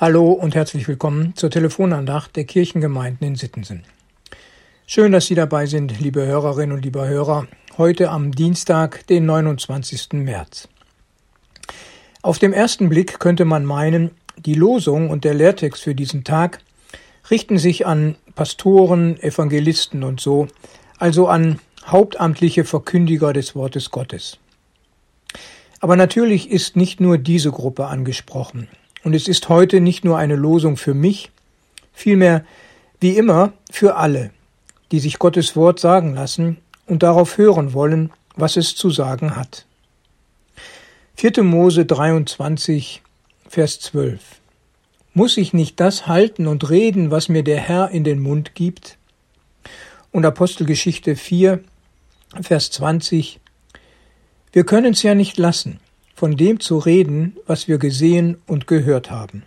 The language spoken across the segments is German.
Hallo und herzlich willkommen zur Telefonandacht der Kirchengemeinden in Sittensen. Schön, dass Sie dabei sind, liebe Hörerinnen und liebe Hörer, heute am Dienstag, den 29. März. Auf dem ersten Blick könnte man meinen, die Losung und der Lehrtext für diesen Tag richten sich an Pastoren, Evangelisten und so, also an hauptamtliche Verkündiger des Wortes Gottes. Aber natürlich ist nicht nur diese Gruppe angesprochen, und es ist heute nicht nur eine Losung für mich, vielmehr wie immer für alle, die sich Gottes Wort sagen lassen und darauf hören wollen, was es zu sagen hat. 4. Mose 23, Vers 12. Muss ich nicht das halten und reden, was mir der Herr in den Mund gibt? Und Apostelgeschichte 4, Vers 20. Wir können es ja nicht lassen von dem zu reden, was wir gesehen und gehört haben.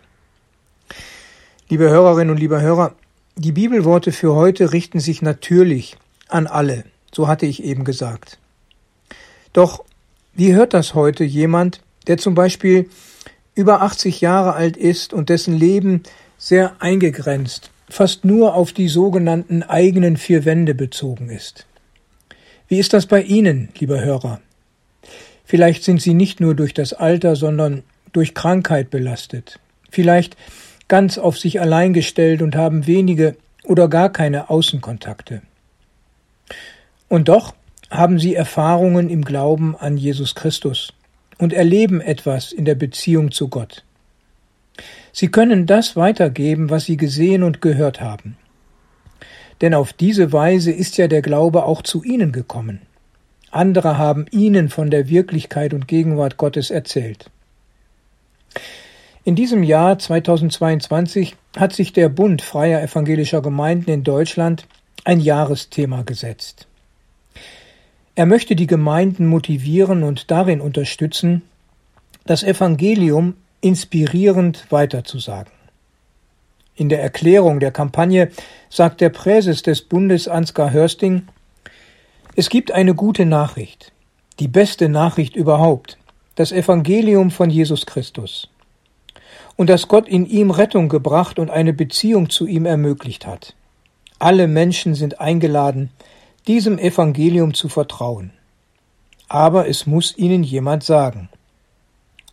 Liebe Hörerinnen und liebe Hörer, die Bibelworte für heute richten sich natürlich an alle, so hatte ich eben gesagt. Doch wie hört das heute jemand, der zum Beispiel über 80 Jahre alt ist und dessen Leben sehr eingegrenzt, fast nur auf die sogenannten eigenen vier Wände bezogen ist? Wie ist das bei Ihnen, lieber Hörer? Vielleicht sind sie nicht nur durch das Alter, sondern durch Krankheit belastet. Vielleicht ganz auf sich allein gestellt und haben wenige oder gar keine Außenkontakte. Und doch haben sie Erfahrungen im Glauben an Jesus Christus und erleben etwas in der Beziehung zu Gott. Sie können das weitergeben, was sie gesehen und gehört haben. Denn auf diese Weise ist ja der Glaube auch zu ihnen gekommen. Andere haben ihnen von der Wirklichkeit und Gegenwart Gottes erzählt. In diesem Jahr 2022 hat sich der Bund freier evangelischer Gemeinden in Deutschland ein Jahresthema gesetzt. Er möchte die Gemeinden motivieren und darin unterstützen, das Evangelium inspirierend weiterzusagen. In der Erklärung der Kampagne sagt der Präses des Bundes Ansgar Hörsting, es gibt eine gute Nachricht, die beste Nachricht überhaupt, das Evangelium von Jesus Christus. Und dass Gott in ihm Rettung gebracht und eine Beziehung zu ihm ermöglicht hat. Alle Menschen sind eingeladen, diesem Evangelium zu vertrauen. Aber es muss ihnen jemand sagen.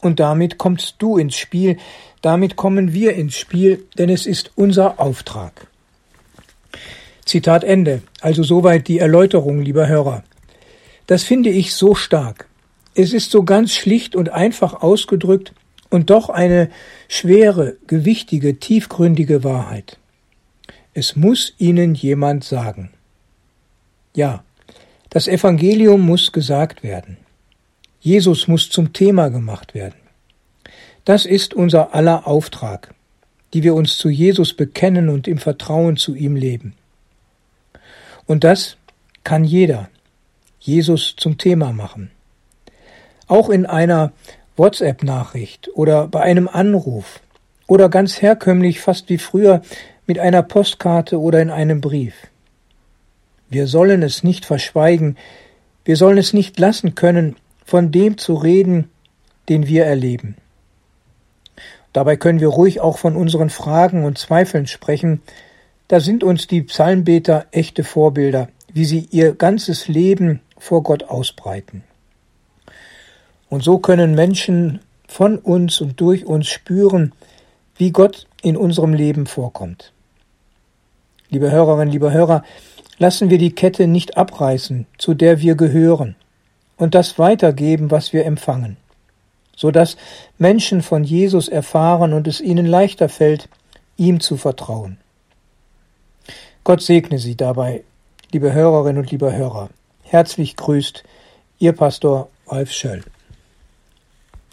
Und damit kommst du ins Spiel, damit kommen wir ins Spiel, denn es ist unser Auftrag. Zitat Ende. Also soweit die Erläuterung, lieber Hörer. Das finde ich so stark. Es ist so ganz schlicht und einfach ausgedrückt und doch eine schwere, gewichtige, tiefgründige Wahrheit. Es muss ihnen jemand sagen. Ja, das Evangelium muss gesagt werden. Jesus muss zum Thema gemacht werden. Das ist unser aller Auftrag, die wir uns zu Jesus bekennen und im Vertrauen zu ihm leben. Und das kann jeder Jesus zum Thema machen. Auch in einer WhatsApp-Nachricht oder bei einem Anruf oder ganz herkömmlich fast wie früher mit einer Postkarte oder in einem Brief. Wir sollen es nicht verschweigen, wir sollen es nicht lassen können, von dem zu reden, den wir erleben. Dabei können wir ruhig auch von unseren Fragen und Zweifeln sprechen, da sind uns die Psalmbeter echte Vorbilder, wie sie ihr ganzes Leben vor Gott ausbreiten. Und so können Menschen von uns und durch uns spüren, wie Gott in unserem Leben vorkommt. Liebe Hörerinnen, liebe Hörer, lassen wir die Kette nicht abreißen, zu der wir gehören, und das weitergeben, was wir empfangen, so dass Menschen von Jesus erfahren und es ihnen leichter fällt, ihm zu vertrauen. Gott segne Sie dabei, liebe Hörerinnen und liebe Hörer. Herzlich grüßt Ihr Pastor Ralf Schöll.